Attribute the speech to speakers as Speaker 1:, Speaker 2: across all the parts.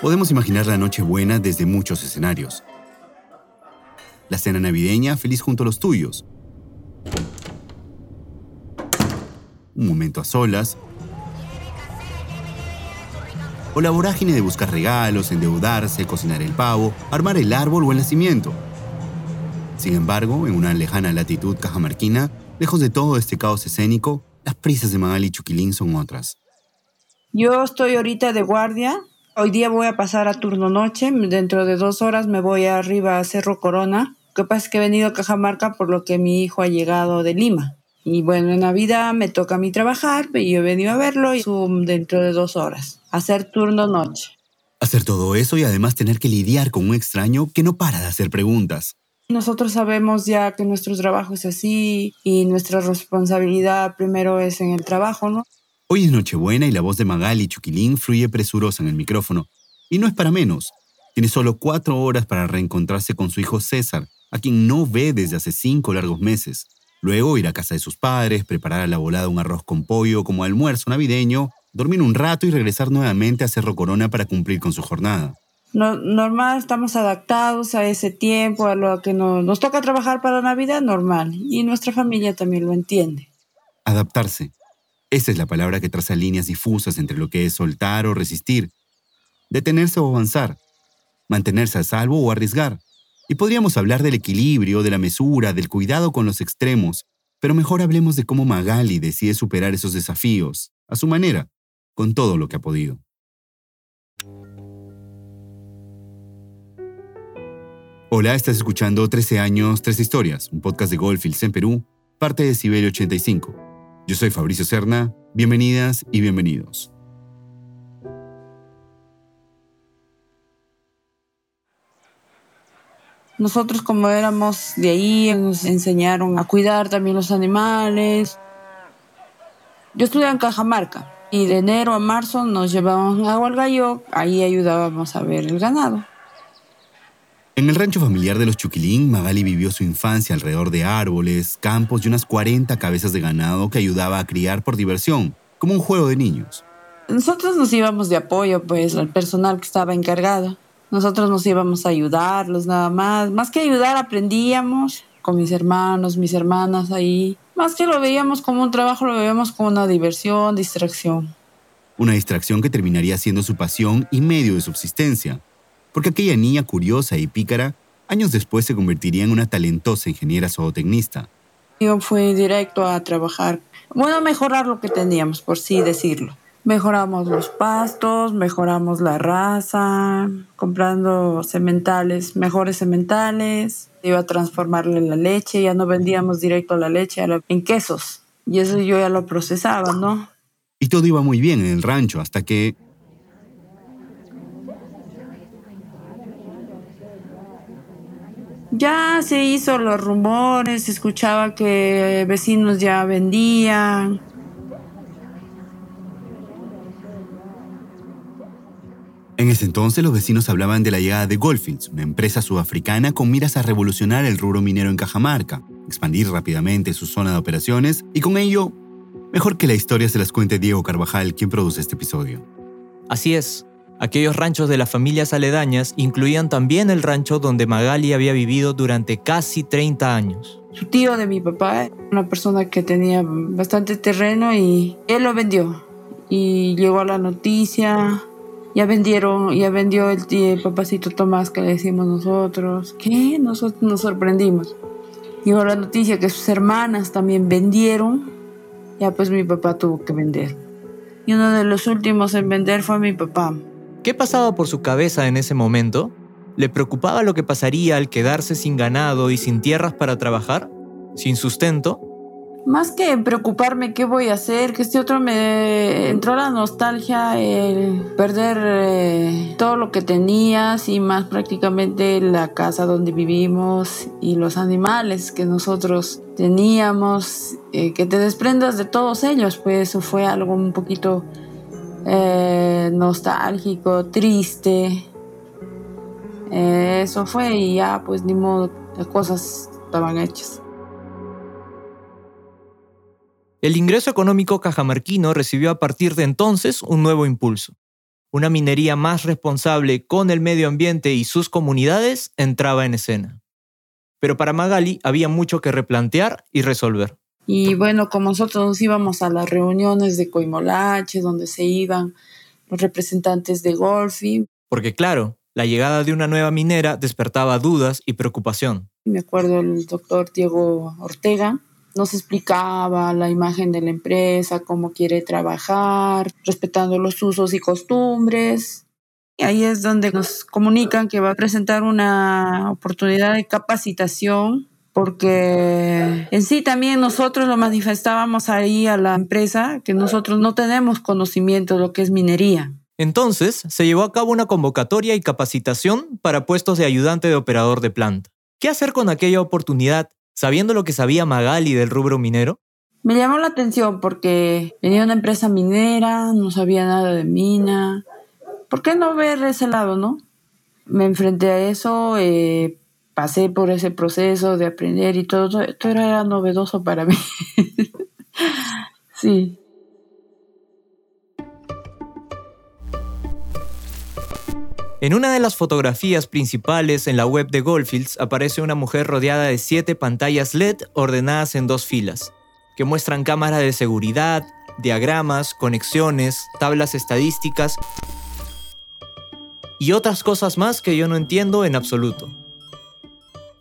Speaker 1: Podemos imaginar la noche buena desde muchos escenarios. La cena navideña feliz junto a los tuyos. Un momento a solas. O la vorágine de buscar regalos, endeudarse, cocinar el pavo, armar el árbol o el nacimiento. Sin embargo, en una lejana latitud cajamarquina, lejos de todo este caos escénico, las prisas de Magali y Chuquilín son otras.
Speaker 2: Yo estoy ahorita de guardia Hoy día voy a pasar a turno noche. Dentro de dos horas me voy arriba a Cerro Corona. Lo que pasa es que he venido a Cajamarca por lo que mi hijo ha llegado de Lima. Y bueno, en Navidad me toca a mí trabajar y yo he venido a verlo y dentro de dos horas. Hacer turno noche.
Speaker 1: Hacer todo eso y además tener que lidiar con un extraño que no para de hacer preguntas.
Speaker 2: Nosotros sabemos ya que nuestro trabajo es así y nuestra responsabilidad primero es en el trabajo, ¿no?
Speaker 1: Hoy es Nochebuena y la voz de Magali Chuquilín fluye presurosa en el micrófono. Y no es para menos. Tiene solo cuatro horas para reencontrarse con su hijo César, a quien no ve desde hace cinco largos meses. Luego ir a casa de sus padres, preparar a la volada un arroz con pollo como almuerzo navideño, dormir un rato y regresar nuevamente a Cerro Corona para cumplir con su jornada.
Speaker 2: Normal, estamos adaptados a ese tiempo, a lo que nos toca trabajar para Navidad, normal. Y nuestra familia también lo entiende.
Speaker 1: Adaptarse. Esa es la palabra que traza líneas difusas entre lo que es soltar o resistir, detenerse o avanzar, mantenerse a salvo o arriesgar. Y podríamos hablar del equilibrio, de la mesura, del cuidado con los extremos, pero mejor hablemos de cómo Magali decide superar esos desafíos, a su manera, con todo lo que ha podido. Hola, estás escuchando 13 años, 13 historias, un podcast de Goldfields en Perú, parte de Siberia 85. Yo soy Fabricio Cerna, bienvenidas y bienvenidos.
Speaker 2: Nosotros como éramos de ahí, nos enseñaron a cuidar también los animales. Yo estudié en Cajamarca y de enero a marzo nos llevaban a Hualgayo, ahí ayudábamos a ver el ganado.
Speaker 1: En el rancho familiar de los Chuquilín, Magali vivió su infancia alrededor de árboles, campos y unas 40 cabezas de ganado que ayudaba a criar por diversión, como un juego de niños.
Speaker 2: Nosotros nos íbamos de apoyo, pues, al personal que estaba encargado. Nosotros nos íbamos a ayudarlos nada más. Más que ayudar, aprendíamos con mis hermanos, mis hermanas ahí. Más que lo veíamos como un trabajo, lo veíamos como una diversión, distracción.
Speaker 1: Una distracción que terminaría siendo su pasión y medio de subsistencia porque aquella niña curiosa y pícara años después se convertiría en una talentosa ingeniera zootecnista.
Speaker 2: Yo fui directo a trabajar, bueno, a mejorar lo que teníamos, por sí decirlo. Mejoramos los pastos, mejoramos la raza, comprando sementales, mejores sementales. Iba a transformarle la leche, ya no vendíamos directo la leche en quesos. Y eso yo ya lo procesaba, ¿no?
Speaker 1: Y todo iba muy bien en el rancho hasta que
Speaker 2: Ya se hizo los rumores, se escuchaba que vecinos ya vendían.
Speaker 1: En ese entonces los vecinos hablaban de la llegada de Goldfields, una empresa sudafricana con miras a revolucionar el rubro minero en Cajamarca, expandir rápidamente su zona de operaciones y con ello, mejor que la historia se las cuente Diego Carvajal, quien produce este episodio.
Speaker 3: Así es, Aquellos ranchos de las familias aledañas incluían también el rancho donde Magali había vivido durante casi 30 años.
Speaker 2: Su tío de mi papá, una persona que tenía bastante terreno y él lo vendió. Y llegó la noticia, ya vendieron, ya vendió el, tío, papacito Tomás que le decimos nosotros. ¿Qué? Nosotros nos sorprendimos. Llegó la noticia que sus hermanas también vendieron. Ya pues mi papá tuvo que vender. Y uno de los últimos en vender fue mi papá.
Speaker 3: ¿Qué pasaba por su cabeza en ese momento? ¿Le preocupaba lo que pasaría al quedarse sin ganado y sin tierras para trabajar? ¿Sin sustento?
Speaker 2: Más que preocuparme qué voy a hacer, que este otro me entró la nostalgia, el perder eh, todo lo que tenías y más prácticamente la casa donde vivimos y los animales que nosotros teníamos, eh, que te desprendas de todos ellos, pues eso fue algo un poquito eh, nostálgico, triste. Eh, eso fue y ya, pues ni modo, las cosas estaban hechas.
Speaker 3: El ingreso económico cajamarquino recibió a partir de entonces un nuevo impulso. Una minería más responsable con el medio ambiente y sus comunidades entraba en escena. Pero para Magali había mucho que replantear y resolver.
Speaker 2: Y bueno, como nosotros nos íbamos a las reuniones de Coimolache, donde se iban los representantes de Golfi.
Speaker 3: Porque claro, la llegada de una nueva minera despertaba dudas y preocupación.
Speaker 2: Me acuerdo el doctor Diego Ortega, nos explicaba la imagen de la empresa, cómo quiere trabajar, respetando los usos y costumbres. Y ahí es donde nos comunican que va a presentar una oportunidad de capacitación porque en sí también nosotros lo manifestábamos ahí a la empresa que nosotros no tenemos conocimiento de lo que es minería.
Speaker 3: Entonces, se llevó a cabo una convocatoria y capacitación para puestos de ayudante de operador de planta. ¿Qué hacer con aquella oportunidad sabiendo lo que sabía Magali del rubro minero?
Speaker 2: Me llamó la atención porque venía una empresa minera, no sabía nada de mina. ¿Por qué no ver ese lado, no? Me enfrenté a eso, eh, pasé por ese proceso de aprender y todo, todo era novedoso para mí. sí.
Speaker 3: En una de las fotografías principales en la web de Goldfields aparece una mujer rodeada de siete pantallas LED ordenadas en dos filas, que muestran cámaras de seguridad, diagramas, conexiones, tablas estadísticas y otras cosas más que yo no entiendo en absoluto.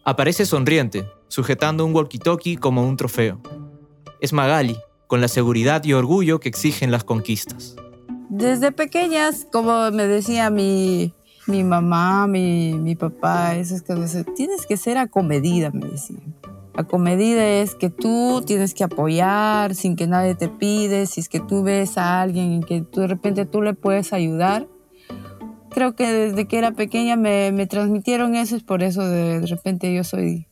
Speaker 3: Aparece sonriente, sujetando un walkie-talkie como un trofeo. Es Magali, con la seguridad y orgullo que exigen las conquistas.
Speaker 2: Desde pequeñas, como me decía mi, mi mamá, mi, mi papá, esas cosas, tienes que ser acomedida, me decían. Acomedida es que tú tienes que apoyar sin que nadie te pide, si es que tú ves a alguien en que tú, de repente tú le puedes ayudar, creo que desde que era pequeña me, me transmitieron eso, es por eso de, de repente yo soy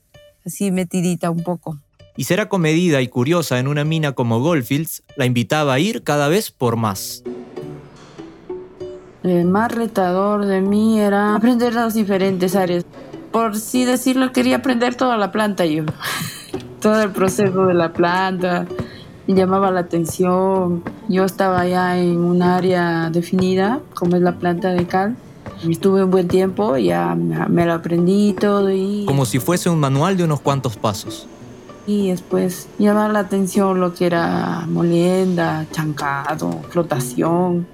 Speaker 2: así metidita un poco.
Speaker 3: Y ser acomedida y curiosa en una mina como Goldfields la invitaba a ir cada vez por más.
Speaker 2: El más retador de mí era aprender las diferentes áreas. Por sí decirlo, quería aprender toda la planta yo. Todo el proceso de la planta, llamaba la atención. Yo estaba ya en un área definida, como es la planta de cal. Estuve un buen tiempo, ya me lo aprendí todo y...
Speaker 3: Como si fuese un manual de unos cuantos pasos.
Speaker 2: Y después llamaba la atención lo que era molienda, chancado, flotación.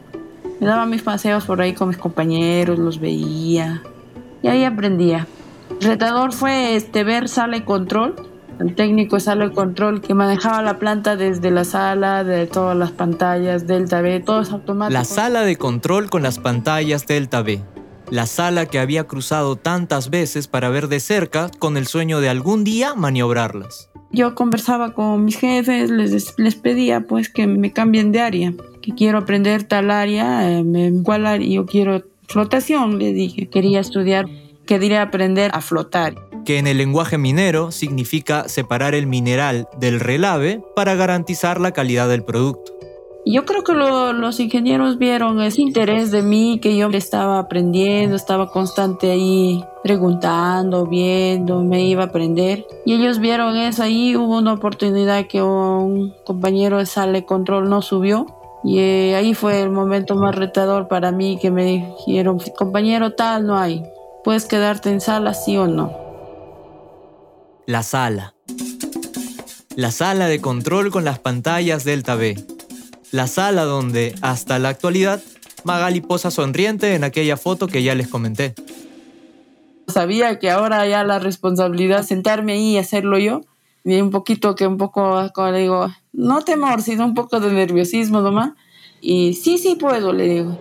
Speaker 2: Me daba mis paseos por ahí con mis compañeros, los veía. Y ahí aprendía. retador fue este, ver sala y control el técnico sala de control que manejaba la planta desde la sala, de todas las pantallas, Delta B, todo es automático.
Speaker 3: La sala de control con las pantallas Delta B. La sala que había cruzado tantas veces para ver de cerca con el sueño de algún día maniobrarlas.
Speaker 2: Yo conversaba con mis jefes, les, les pedía pues que me cambien de área, que quiero aprender tal área, eh, cuál área yo quiero flotación, le dije. Quería estudiar, quería aprender a flotar
Speaker 3: que en el lenguaje minero significa separar el mineral del relave para garantizar la calidad del producto.
Speaker 2: Yo creo que los ingenieros vieron ese interés de mí, que yo estaba aprendiendo, estaba constante ahí preguntando, viendo, me iba a aprender. Y ellos vieron eso ahí, hubo una oportunidad que un compañero de sale control no subió. Y eh, ahí fue el momento más retador para mí que me dijeron, compañero tal, no hay. Puedes quedarte en sala, sí o no
Speaker 3: la sala. La sala de control con las pantallas Delta B. La sala donde, hasta la actualidad, Magali posa sonriente en aquella foto que ya les comenté.
Speaker 2: Sabía que ahora ya la responsabilidad sentarme ahí y hacerlo yo, y un poquito que un poco, como le digo, no temor, sino un poco de nerviosismo nomás. Y sí, sí puedo, le digo.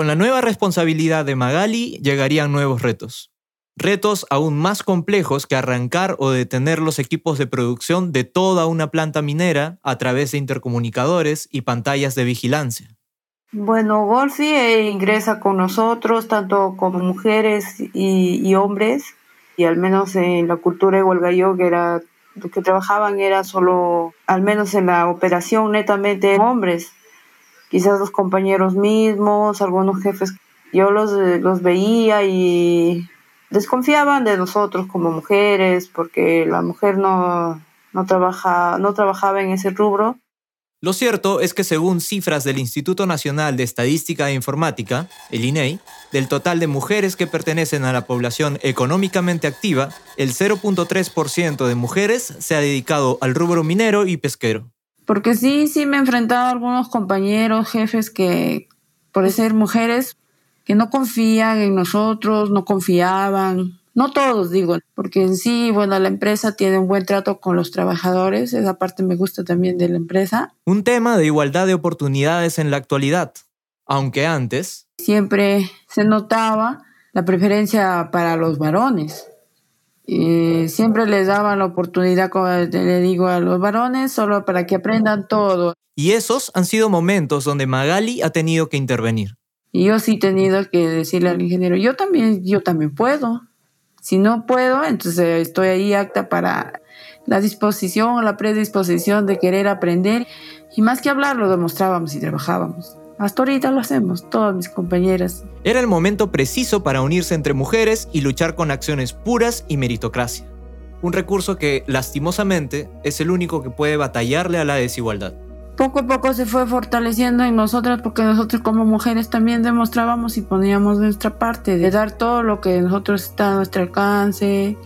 Speaker 3: Con la nueva responsabilidad de Magali llegarían nuevos retos retos aún más complejos que arrancar o detener los equipos de producción de toda una planta minera a través de intercomunicadores y pantallas de vigilancia.
Speaker 2: Bueno, Golfi eh, ingresa con nosotros, tanto como mujeres y, hombres, y al menos en la cultura de Huelgayo, que era lo que trabajaban era solo, al menos en la operación, netamente hombres. Quizás los compañeros mismos, algunos jefes, yo los, los veía y desconfiaban de nosotros como mujeres porque la mujer no, no, trabaja, no trabajaba en ese rubro.
Speaker 3: Lo cierto es que según cifras del Instituto Nacional de Estadística e Informática, el INEI, del total de mujeres que pertenecen a la población económicamente activa, el 0.3% de mujeres se ha dedicado al rubro minero y pesquero.
Speaker 2: Porque sí, sí me he enfrentado a algunos compañeros, jefes que por ser mujeres que no confían en nosotros, no confiaban, no todos digo, porque en sí, bueno, la empresa tiene un buen trato con los trabajadores, esa parte me gusta también de la empresa.
Speaker 3: Un tema de igualdad de oportunidades en la actualidad, aunque antes...
Speaker 2: Siempre se notaba la preferencia para los varones. Y siempre les daban la oportunidad, como le digo, a los varones, solo para que aprendan todo.
Speaker 3: Y esos han sido momentos donde Magali ha tenido que intervenir.
Speaker 2: Y yo sí he tenido que decirle al ingeniero, yo también, yo también puedo. Si no puedo, entonces estoy ahí acta para la disposición o la predisposición de querer aprender. Y más que hablar, lo demostrábamos y trabajábamos. Hasta ahorita lo hacemos, todas mis compañeras.
Speaker 3: Era el momento preciso para unirse entre mujeres y luchar con acciones puras y meritocracia. Un recurso que, lastimosamente, es el único que puede batallarle a la desigualdad
Speaker 2: poco a poco se fue fortaleciendo en nosotras porque nosotros como mujeres también demostrábamos y poníamos nuestra parte de dar todo lo que nosotros está a nuestro alcance.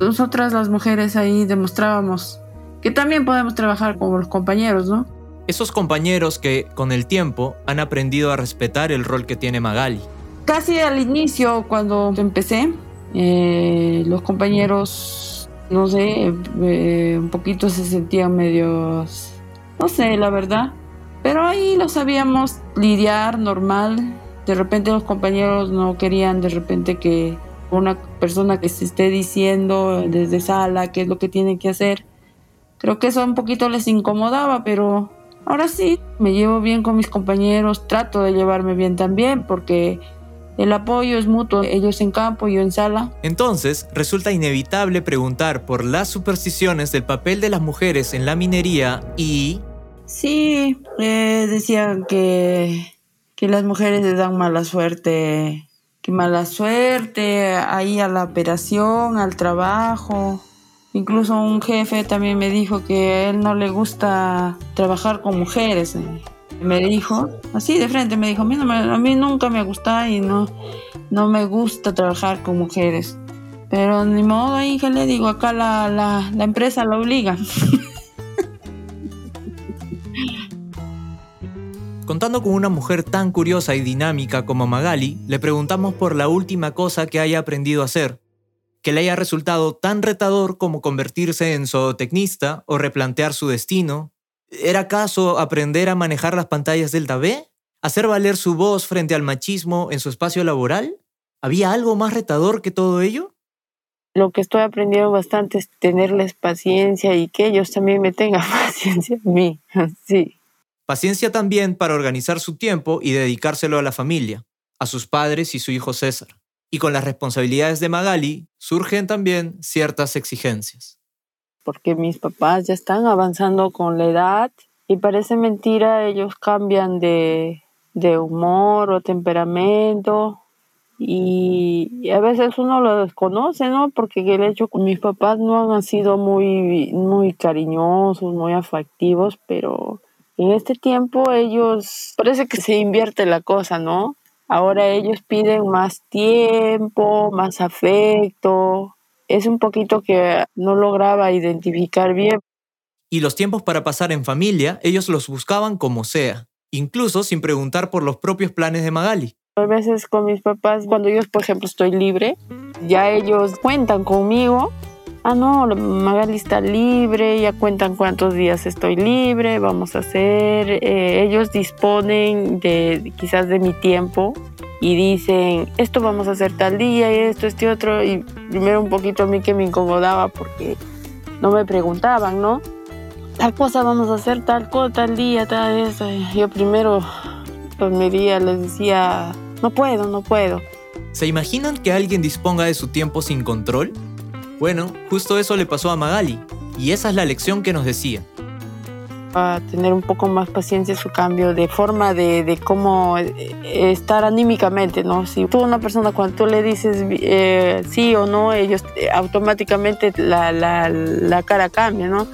Speaker 2: Nosotras las mujeres ahí demostrábamos que también podemos trabajar como los compañeros, ¿no?
Speaker 3: Esos compañeros que con el tiempo han aprendido a respetar el rol que tiene Magali.
Speaker 2: Casi al inicio, cuando empecé, eh, los compañeros, no sé, eh, un poquito se sentían medios no sé, la verdad. Pero ahí lo sabíamos lidiar normal. De repente los compañeros no querían de repente que una persona que se esté diciendo desde sala qué es lo que tienen que hacer. Creo que eso un poquito les incomodaba, pero ahora sí, me llevo bien con mis compañeros, trato de llevarme bien también porque el apoyo es mutuo, ellos en campo, y yo en sala.
Speaker 3: Entonces, resulta inevitable preguntar por las supersticiones del papel de las mujeres en la minería y
Speaker 2: Sí, eh, decían que, que las mujeres les dan mala suerte, que mala suerte ahí a la operación, al trabajo. Incluso un jefe también me dijo que a él no le gusta trabajar con mujeres. Me dijo, así de frente, me dijo, a mí, nunca me gusta y no, no me gusta trabajar con mujeres. Pero ni modo, hija, le digo, acá la, la, la empresa la obliga.
Speaker 3: Contando con una mujer tan curiosa y dinámica como Magali, le preguntamos por la última cosa que haya aprendido a hacer, que le haya resultado tan retador como convertirse en zootecnista o replantear su destino. ¿Era acaso aprender a manejar las pantallas del B? ¿Hacer valer su voz frente al machismo en su espacio laboral? ¿Había algo más retador que todo ello?
Speaker 2: Lo que estoy aprendiendo bastante es tenerles paciencia y que ellos también me tengan paciencia a mí. Sí.
Speaker 3: Paciencia también para organizar su tiempo y dedicárselo a la familia, a sus padres y su hijo César. Y con las responsabilidades de Magali surgen también ciertas exigencias.
Speaker 2: Porque mis papás ya están avanzando con la edad y parece mentira, ellos cambian de, humor o temperamento y, a veces uno lo desconoce, ¿no? Porque el hecho que mis papás no han sido muy, muy cariñosos, muy afectivos, pero en este tiempo ellos, parece que se invierte la cosa, ¿no? Ahora ellos piden más tiempo, más afecto. Es un poquito que no lograba identificar bien.
Speaker 3: Y los tiempos para pasar en familia, ellos los buscaban como sea, incluso sin preguntar por los propios planes de Magali.
Speaker 2: A veces con mis papás, cuando yo, por ejemplo, estoy libre, ya ellos cuentan conmigo ah, no, Magali está libre, ya cuentan cuántos días estoy libre, vamos a hacer, eh, ellos disponen de quizás de mi tiempo y dicen, esto vamos a hacer tal día y esto, este otro, y primero un poquito a mí que me incomodaba porque no me preguntaban, ¿no? Tal cosa vamos a hacer, tal cosa, tal día, tal eso. Yo primero, pues mi día les decía, no puedo, no puedo.
Speaker 3: ¿Se imaginan que alguien disponga de su tiempo sin control? Bueno, justo eso le pasó a Magali, y esa es la lección que nos decía.
Speaker 2: A tener un poco más paciencia su cambio de forma de, cómo eh, estar anímicamente, ¿no? Si tú una persona cuando tú le dices eh, sí o no, ellos eh, automáticamente la, la, la cara cambia, ¿no?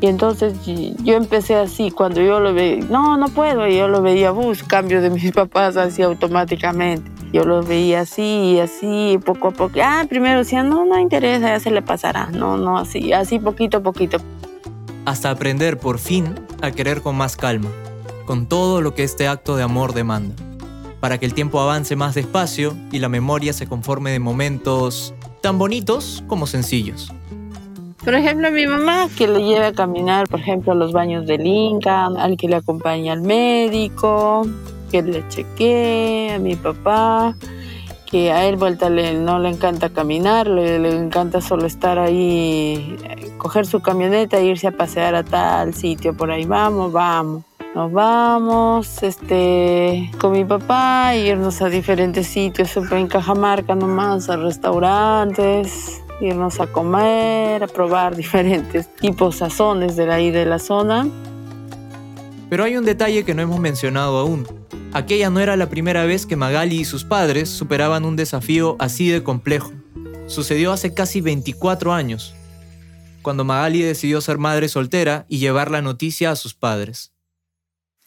Speaker 2: Y entonces yo empecé así, cuando yo lo veía, no, no puedo, y yo lo veía, bus, cambio de mis papás así automáticamente. Yo lo veía así, así, poco a poco. Ah, primero decía, no, no interesa, ya se le pasará. No, no, así, así poquito a poquito.
Speaker 3: Hasta aprender por fin a querer con más calma, con todo lo que este acto de amor demanda, para que el tiempo avance más despacio y la memoria se conforme de momentos tan bonitos como sencillos.
Speaker 2: Por ejemplo, a mi mamá que le lleve a caminar, por ejemplo, a los baños del Inca, al que le acompañe al médico, que le chequee, a mi papá, que a él vuelta le, no le encanta caminar, le, le, encanta solo estar ahí, coger su camioneta e irse a pasear a tal sitio, por ahí vamos, vamos. Nos vamos este, con mi papá, irnos a diferentes sitios, en Cajamarca nomás, a restaurantes, irnos a comer, a probar diferentes tipos sazones de ahí de la zona.
Speaker 3: Pero hay un detalle que no hemos mencionado aún. Aquella no era la primera vez que Magali y sus padres superaban un desafío así de complejo. Sucedió hace casi 24 años, cuando Magali decidió ser madre soltera y llevar la noticia a sus padres.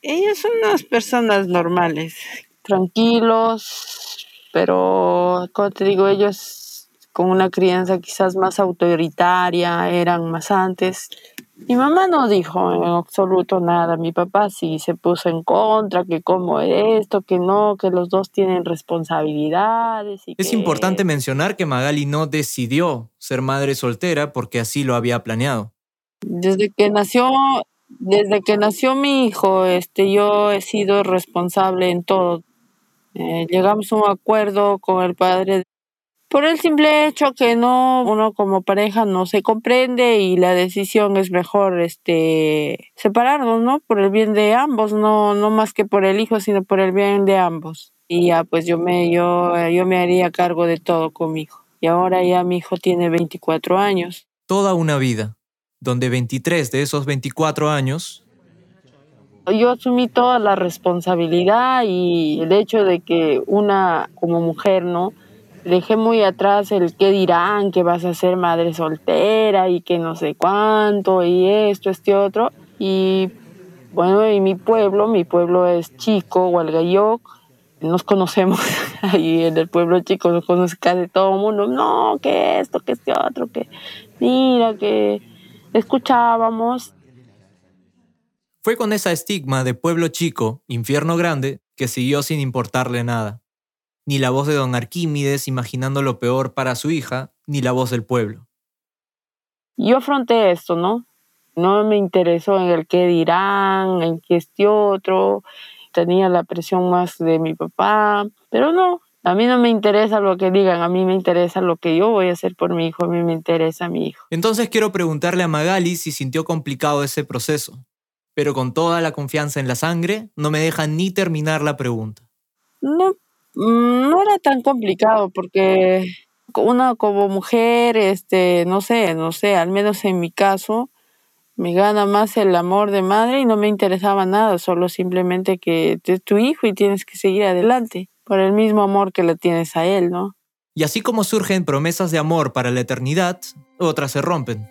Speaker 2: Ellos son unas personas normales, tranquilos, pero como te digo, ellos con una crianza quizás más autoritaria, eran más antes. Mi mamá no dijo en absoluto nada, mi papá sí se puso en contra, que como esto, que no, que los dos tienen responsabilidades.
Speaker 3: es importante mencionar que Magali no decidió ser madre soltera porque así lo había planeado.
Speaker 2: Desde que nació, desde que nació mi hijo, este, yo he sido responsable en todo. Eh, llegamos a un acuerdo con el padre por el simple hecho que no uno como pareja no se comprende y la decisión es mejor este separarnos no por el bien de ambos no no más que por el hijo sino por el bien de ambos. Y ya pues yo me yo yo me haría cargo de todo conmigo y ahora ya mi hijo tiene 24 años.
Speaker 3: Toda una vida donde 23 de esos 24 años
Speaker 2: yo asumí toda la responsabilidad y el hecho de que una como mujer no dejé muy atrás el qué dirán, que vas a ser madre soltera y que no sé cuánto y esto, este otro. Y bueno, en mi pueblo, mi pueblo es chico, Hualgayoc, nos conocemos ahí en el pueblo chico, nos conoce casi todo el mundo. No, que esto, que este otro, que mira, que escuchábamos.
Speaker 3: Fue con esa estigma de pueblo chico, infierno grande, que siguió sin importarle nada ni la voz de don Arquímedes imaginando lo peor para su hija, ni la voz del pueblo.
Speaker 2: Yo afronté esto, ¿no? No me interesó en el qué dirán, en qué este otro, tenía la presión más de mi papá, pero no, a mí no me interesa lo que digan, a mí me interesa lo que yo voy a hacer por mi hijo, a mí me interesa mi hijo.
Speaker 3: Entonces quiero preguntarle a Magali si sintió complicado ese proceso, pero con toda la confianza en la sangre, no me deja ni terminar la pregunta.
Speaker 2: No, no era tan complicado porque una como mujer, este, no sé, no sé, al menos en mi caso, me gana más el amor de madre y no me interesaba nada, solo simplemente que es tu hijo y tienes que seguir adelante por el mismo amor que le tienes a él, ¿no?
Speaker 3: Y así como surgen promesas de amor para la eternidad, otras se rompen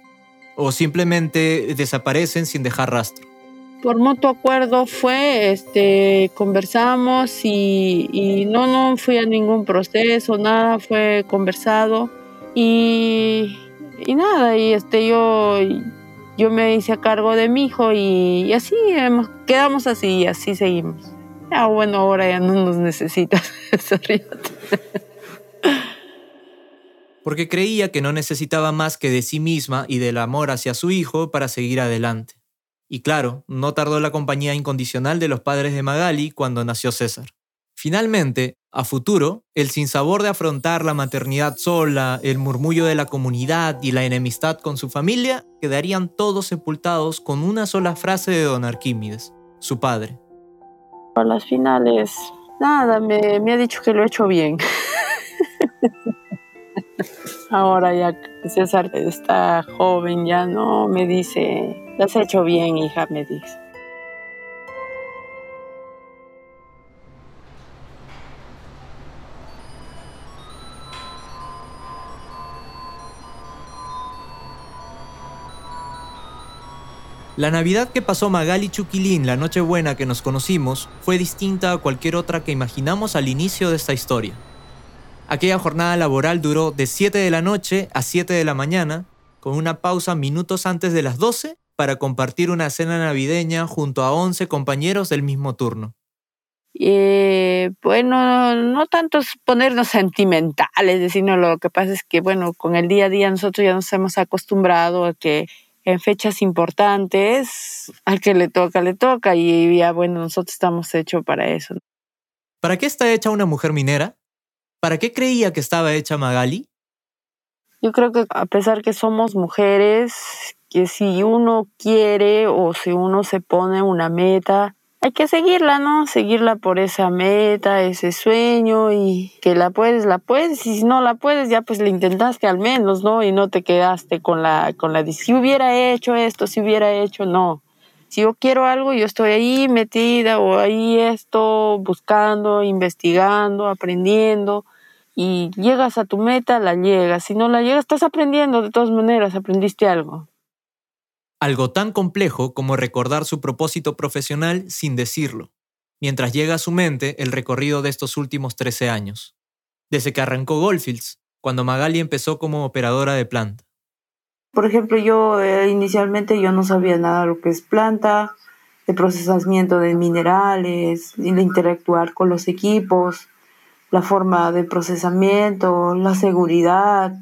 Speaker 3: o simplemente desaparecen sin dejar rastro
Speaker 2: por mutuo acuerdo fue, este, conversamos y, no, no fui a ningún proceso, nada, fue conversado y, nada, y este, yo, yo me hice a cargo de mi hijo y, así quedamos así y así seguimos. Ya bueno, ahora ya no nos necesitas,
Speaker 3: Porque creía que no necesitaba más que de sí misma y del amor hacia su hijo para seguir adelante. Y claro, no tardó la compañía incondicional de los padres de Magali cuando nació César. Finalmente, a futuro, el sinsabor de afrontar la maternidad sola, el murmullo de la comunidad y la enemistad con su familia quedarían todos sepultados con una sola frase de don Arquímedes, su padre.
Speaker 2: Para las finales, nada, me, me ha dicho que lo he hecho bien. Ahora ya César está joven, ya no me dice, lo has hecho bien, hija, me dice.
Speaker 3: La Navidad que pasó Magali Chuquilín, la Nochebuena que nos conocimos, fue distinta a cualquier otra que imaginamos al inicio de esta historia. Aquella jornada laboral duró de 7 de la noche a 7 de la mañana, con una pausa minutos antes de las 12 para compartir una cena navideña junto a 11 compañeros del mismo turno.
Speaker 2: Eh, bueno, no tanto ponernos sentimentales, sino lo que pasa es que, bueno, con el día a día nosotros ya nos hemos acostumbrado a que en fechas importantes, al que le toca, le toca y ya bueno, nosotros estamos hechos para eso.
Speaker 3: ¿Para qué está hecha una mujer minera? ¿Para qué creía que estaba hecha Magali?
Speaker 2: Yo creo que a pesar que somos mujeres, que si uno quiere o si uno se pone una meta, hay que seguirla, ¿no? Seguirla por esa meta, ese sueño y que la puedes, la puedes y si no la puedes ya pues le intentaste al menos, ¿no? Y no te quedaste con la con la si hubiera hecho esto, si hubiera hecho, no. Si yo quiero algo, yo estoy ahí metida o ahí esto buscando, investigando, aprendiendo y llegas a tu meta, la llegas. Si no la llegas, estás aprendiendo de todas maneras, aprendiste algo.
Speaker 3: Algo tan complejo como recordar su propósito profesional sin decirlo, mientras llega a su mente el recorrido de estos últimos 13 años, desde que arrancó Goldfields, cuando Magali empezó como operadora de planta.
Speaker 2: Por ejemplo, yo eh, inicialmente yo no sabía nada de lo que es planta, de procesamiento de minerales, de interactuar con los equipos, la forma de procesamiento, la seguridad,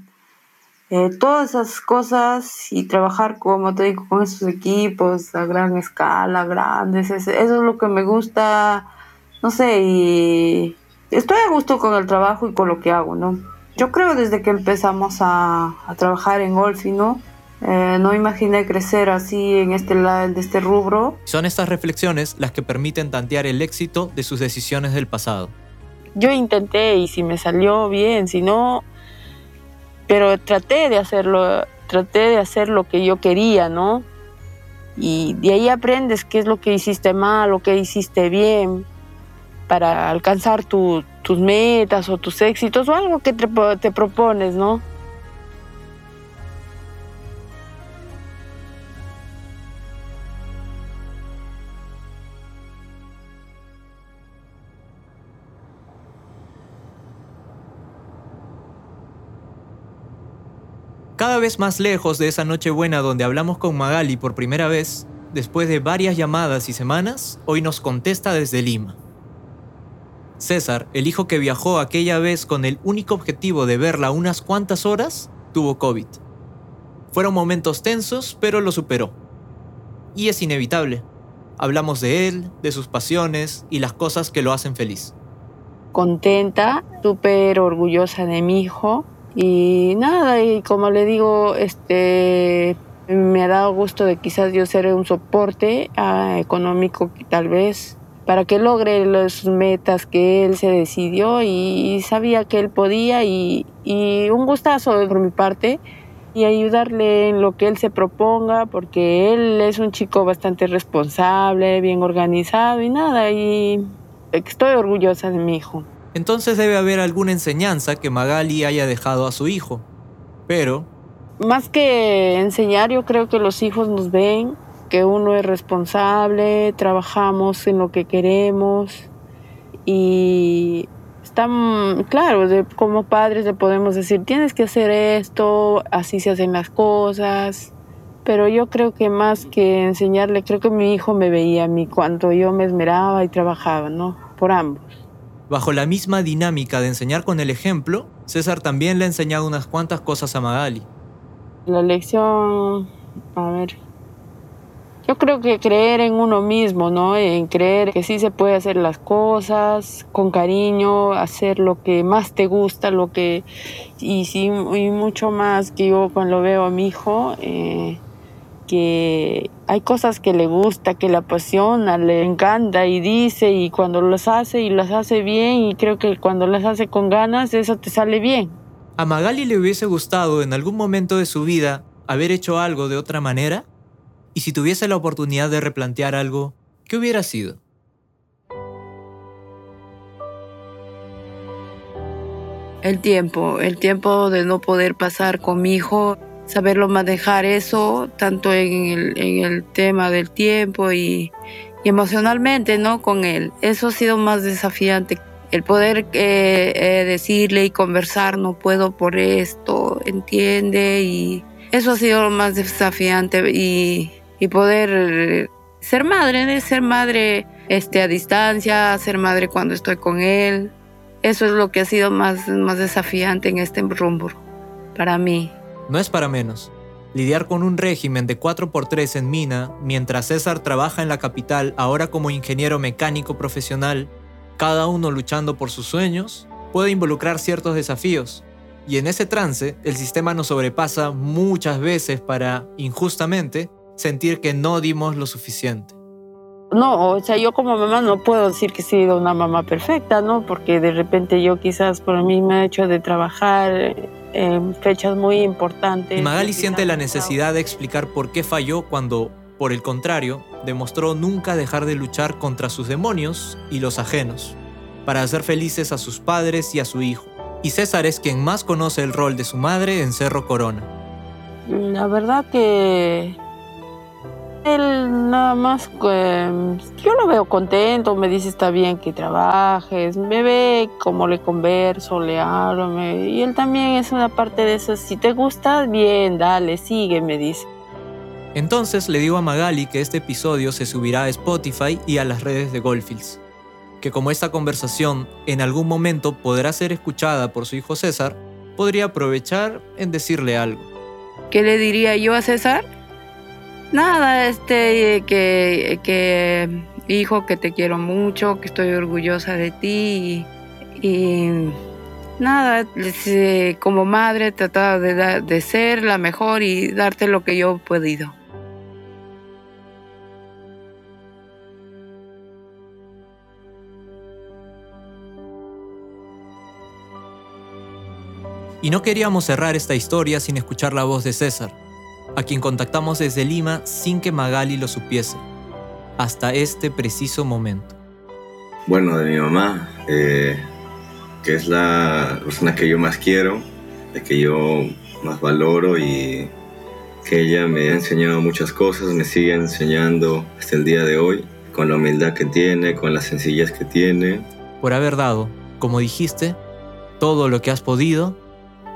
Speaker 2: eh, todas esas cosas y trabajar, como te digo, con esos equipos a gran escala, grandes, eso es lo que me gusta, no sé, y estoy a gusto con el trabajo y con lo que hago, ¿no? Yo creo desde que empezamos a, trabajar en Golfi, ¿no? Eh, no imaginé crecer así en este, de este rubro.
Speaker 3: Son estas reflexiones las que permiten tantear el éxito de sus decisiones del pasado.
Speaker 2: Yo intenté y si me salió bien, si no, pero traté de hacerlo, traté de hacer lo que yo quería, ¿no? Y de ahí aprendes qué es lo que hiciste mal o qué hiciste bien para alcanzar tus metas o tus éxitos o algo que te, te propones, ¿no?
Speaker 3: Cada vez más lejos de esa noche buena donde hablamos con Magali por primera vez, después de varias llamadas y semanas, hoy nos contesta desde Lima. César, el hijo que viajó aquella vez con el único objetivo de verla unas cuantas horas, tuvo COVID. Fueron momentos tensos, pero lo superó. Y es inevitable. Hablamos de él, de sus pasiones y las cosas que lo hacen feliz.
Speaker 2: Contenta, súper orgullosa de mi hijo, y nada, y como le digo, este me ha dado gusto de quizás yo ser un soporte ah, económico tal vez para que logre las metas que él se decidió y sabía que él podía y, y un gustazo por mi parte y ayudarle en lo que él se proponga porque él es un chico bastante responsable, bien organizado y nada y estoy orgullosa de mi hijo.
Speaker 3: Entonces debe haber alguna enseñanza que Magali haya dejado a su hijo. Pero...
Speaker 2: Más que enseñar, yo creo que los hijos nos ven, que uno es responsable, trabajamos en lo que queremos y están, claro, como padres le podemos decir, tienes que hacer esto, así se hacen las cosas, pero yo creo que más que enseñarle, creo que mi hijo me veía a mí cuando yo me esmeraba y trabajaba, ¿no? Por ambos.
Speaker 3: Bajo la misma dinámica de enseñar con el ejemplo, César también le ha enseñado unas cuantas cosas a Magali.
Speaker 2: La lección, a ver, yo creo que creer en uno mismo, ¿no? En creer que sí se puede hacer las cosas con cariño, hacer lo que más te gusta, lo que y sí y mucho más que yo cuando veo a mi hijo, eh, que hay cosas que le gusta, que le apasiona, le encanta y dice y cuando las hace y las hace bien y creo que cuando las hace con ganas eso te sale bien.
Speaker 3: ¿A Magali le hubiese gustado en algún momento de su vida haber hecho algo de otra manera? Y si tuviese la oportunidad de replantear algo, ¿qué hubiera sido?
Speaker 2: El tiempo, el tiempo de no poder pasar con mi hijo saberlo manejar eso, tanto en el, tema del tiempo y, y, emocionalmente, ¿no? Con él. Eso ha sido más desafiante. El poder eh, eh, decirle y conversar, no puedo por esto, entiende, y eso ha sido lo más desafiante. Y, y poder ser madre, ser madre este, a distancia, ser madre cuando estoy con él. Eso es lo que ha sido más, más desafiante en este rumbo para mí.
Speaker 3: No es para menos. Lidiar con un régimen de 4x3 en Mina, mientras César trabaja en la capital ahora como ingeniero mecánico profesional, cada uno luchando por sus sueños, puede involucrar ciertos desafíos. Y en ese trance, el sistema nos sobrepasa muchas veces para, injustamente, sentir que no dimos lo suficiente.
Speaker 2: No, o sea, yo como mamá no puedo decir que he sido una mamá perfecta, ¿no? Porque de repente yo quizás por mí me he hecho de trabajar en fechas muy importantes.
Speaker 3: Magali siente la necesidad de explicar por qué falló cuando, por el contrario, demostró nunca dejar de luchar contra sus demonios y los ajenos, para hacer felices a sus padres y a su hijo. Y César es quien más conoce el rol de su madre en Cerro Corona.
Speaker 2: La verdad que él nada más, eh, yo lo veo contento, me dice está bien que trabajes, me ve como le converso, le hablo, y él también es una parte de eso, si te gusta, bien, dale, sigue, me dice.
Speaker 3: Entonces le digo a Magali que este episodio se subirá a Spotify y a las redes de Goldfields, que como esta conversación en algún momento podrá ser escuchada por su hijo César, podría aprovechar en decirle algo.
Speaker 2: ¿Qué le diría yo a César? Nada, este, que, que, hijo, que te quiero mucho, que estoy orgullosa de ti y, nada, como madre tratar de, de ser la mejor y darte lo que yo he podido.
Speaker 3: Y no queríamos cerrar esta historia sin escuchar la voz de César a quien contactamos desde Lima sin que Magali lo supiese, hasta este preciso momento.
Speaker 4: Bueno, de mi mamá, eh, que es la persona que yo más quiero, la que yo más valoro y que ella me ha enseñado muchas cosas, me sigue enseñando hasta el día de hoy, con la humildad que tiene, con la sencillez que tiene.
Speaker 3: Por haber dado, como dijiste, todo lo que has podido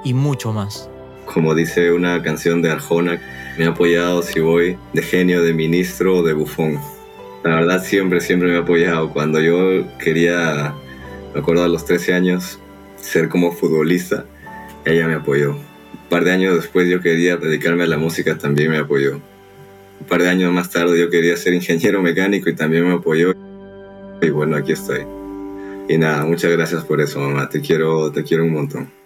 Speaker 3: y mucho más
Speaker 4: como dice una canción de Arjona, me ha apoyado si voy de genio, de ministro o de bufón. La verdad siempre, siempre me ha apoyado. Cuando yo quería, me acuerdo a los 13 años, ser como futbolista, ella me apoyó. Un par de años después yo quería dedicarme a la música, también me apoyó. Un par de años más tarde yo quería ser ingeniero mecánico y también me apoyó. Y bueno, aquí estoy. Y nada, muchas gracias por eso, mamá. Te quiero, te quiero un montón.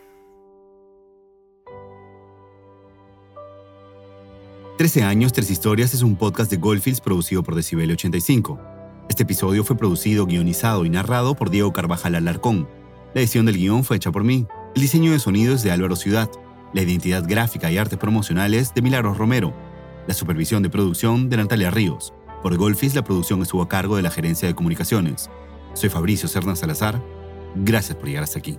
Speaker 1: 13 años, tres historias es un podcast de Goldfields producido por Decibel 85. Este episodio fue producido, guionizado y narrado por Diego Carvajal Alarcón. La edición del guion fue hecha por mí. El diseño de sonido es de Álvaro Ciudad. La identidad gráfica y artes promocionales de Milagros Romero. La supervisión de producción de Natalia Ríos. Por Goldfields la producción estuvo a cargo de la gerencia de comunicaciones. Soy Fabricio Cerna Salazar. Gracias por llegar hasta aquí.